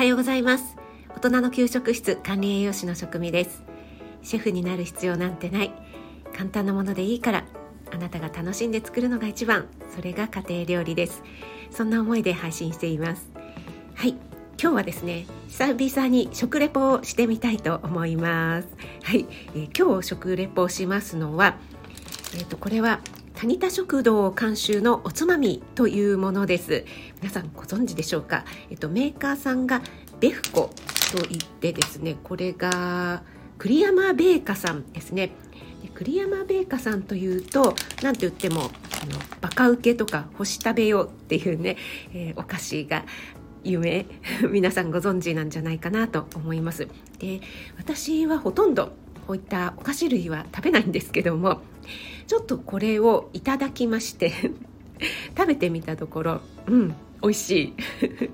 はようございます。大人の給食室管理栄養士の職味です。シェフになる必要なんてない。簡単なものでいいからあなたが楽しんで作るのが一番。それが家庭料理です。そんな思いで配信しています。はい。今日はですね久々に食レポをしてみたいと思います。はい、えー、今日食レポしますのはえっ、ー、とこれはタニタ食堂監修のおつまみというものです。皆さんご存知でしょうか？えっとメーカーさんがベフコといってですねこれが栗山ベーカさんですね。栗山ベーカさんというと何と言ってもあのバカウケとか干し食べようっていうね、えー、お菓子が有名 皆さんご存知なんじゃないかなと思います。で私はほとんどこういったお菓子類は食べないんですけどもちょっとこれをいただきまして 食べてみたところうん美味しい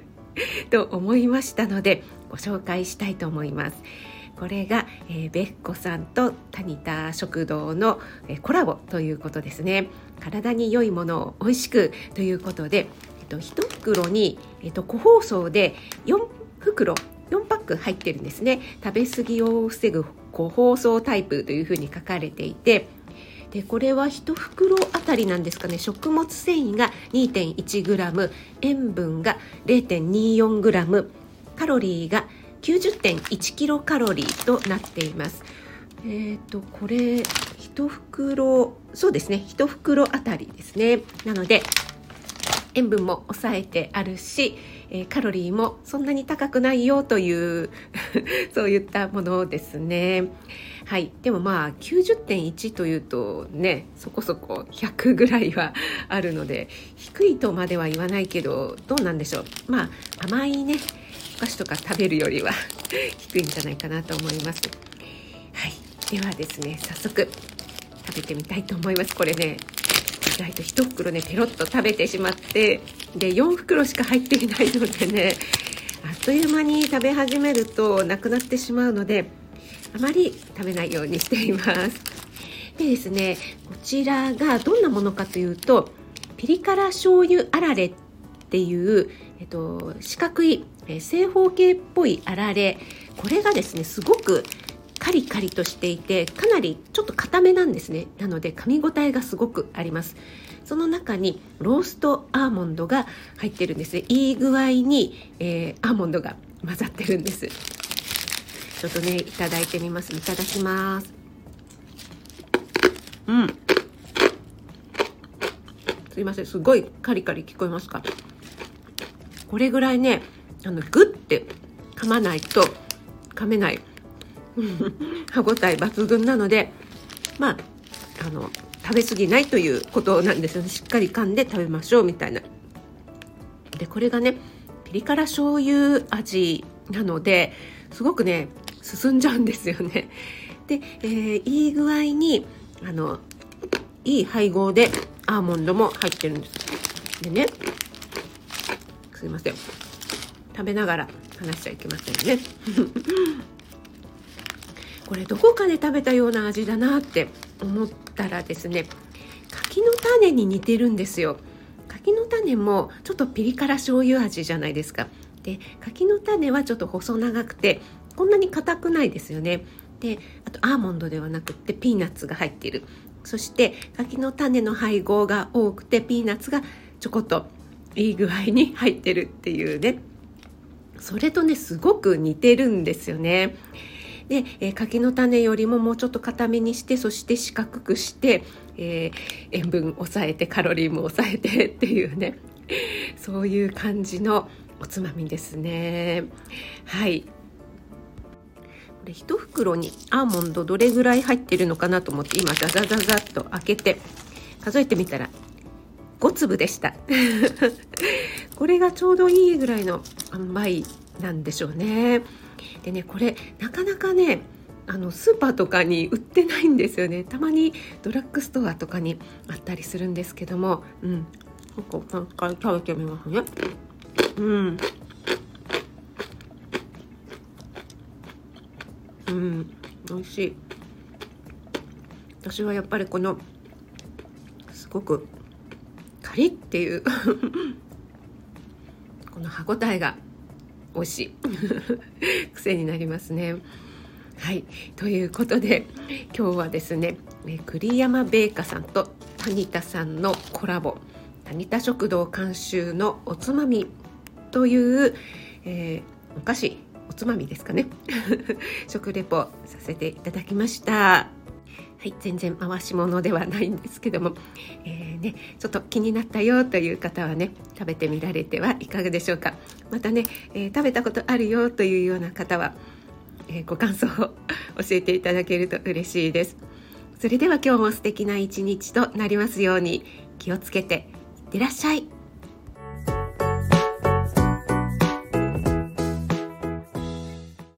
と思いましたのでご紹介したいと思います。これが、えー、ベッコさんとタニタ食堂の、えー、コラボということですね。体に良いものを美味しくということで、えっと、1袋に、えっと、個包装で4袋4パック入ってるんですね。食べ過ぎを防ぐ個包装タイプというふうに書かれていてでこれは1袋あたりなんですかね。食物繊維が 2.1g 塩分が 0.24g カロリーが90.1キロカロリーとなっています。えっ、ー、とこれ1袋そうですね。1袋あたりですね。なので塩分も抑えてあるし、えー、カロリーもそんなに高くないよという そういったものですね。はい、でもまあ90.1というとねそこそこ100ぐらいはあるので低いとまでは言わないけどどうなんでしょうまあ甘いねお菓子とか食べるよりは 低いんじゃないかなと思います。はい、ではですね早速食べてみたいと思いますこれね意外と1袋ねペロッと食べてしまってで4袋しか入っていないのでね あっという間に食べ始めるとなくなってしまうのであまり食べないようにしています。でですねこちらがどんなものかというとピリ辛醤油あられっていう、えっと、四角い正方形っぽいあられこれがですねすごくカリカリとしていてかなりっと硬めなんですね。なので噛み応えがすごくあります。その中にローストアーモンドが入ってるんですいい具合に、えー、アーモンドが混ざってるんです。ちょっとねいただいてみます。いただきます。うん。すいません。すごいカリカリ聞こえますか？これぐらいねあのグッて噛まないと噛めない。歯ごたえ抜群なのでまああの食べ過ぎないということなんですよねしっかり噛んで食べましょうみたいな。でこれがねピリ辛醤油味なのですごくね進んじゃうんですよね。で、えー、いい具合にあのいい配合でアーモンドも入ってるんです。でねすいません食べながら話しちゃいけませんね。これどこかで食べたような味だなって思ったらですね柿の種に似てるんですよ。柿の種もちょっとピリ辛醤油味じゃないですか。で柿の種はちょっと細長くてこんなに硬くないですよね。であとアーモンドではなくってピーナッツが入っている。そして柿の種の配合が多くてピーナッツがちょこっといい具合に入ってるっていうね。それとねすごく似てるんですよね。で、えー、柿の種よりももうちょっと固めにしてそして四角くして、えー、塩分抑えてカロリーも抑えてっていうね。そういう感じのおつまみですね。はい。これ1袋にアーモンドどれぐらい入ってるのかなと思って今ザザザザッと開けて数えてみたら5粒でした。これがちょうどいいぐらいの塩梅なんでしょうね。でねこれなかなかねあのスーパーとかに売ってないんですよね。たまにドラッグストアとかにあったりするんですけども。うん。ここ一回食べてみますね。うん。うん。美味しい。私はやっぱりこのすごくカリッっていう この歯ごたえが美味し 癖になりますね。はい。ということで今日はですね栗山米花さんと谷田さんのコラボ谷田食堂監修のおつまみという、えー、お菓子おつまみですかね。食レポさせていただきました。はい、全然回し物ではないんですけども、えー、ね、ちょっと気になったよという方はね食べてみられてはいかがでしょうか。またね、えー、食べたことあるよというような方は、えー、ご感想を教えていただけると嬉しいです。それでは今日も素敵な一日となりますように気をつけていってらっしゃい。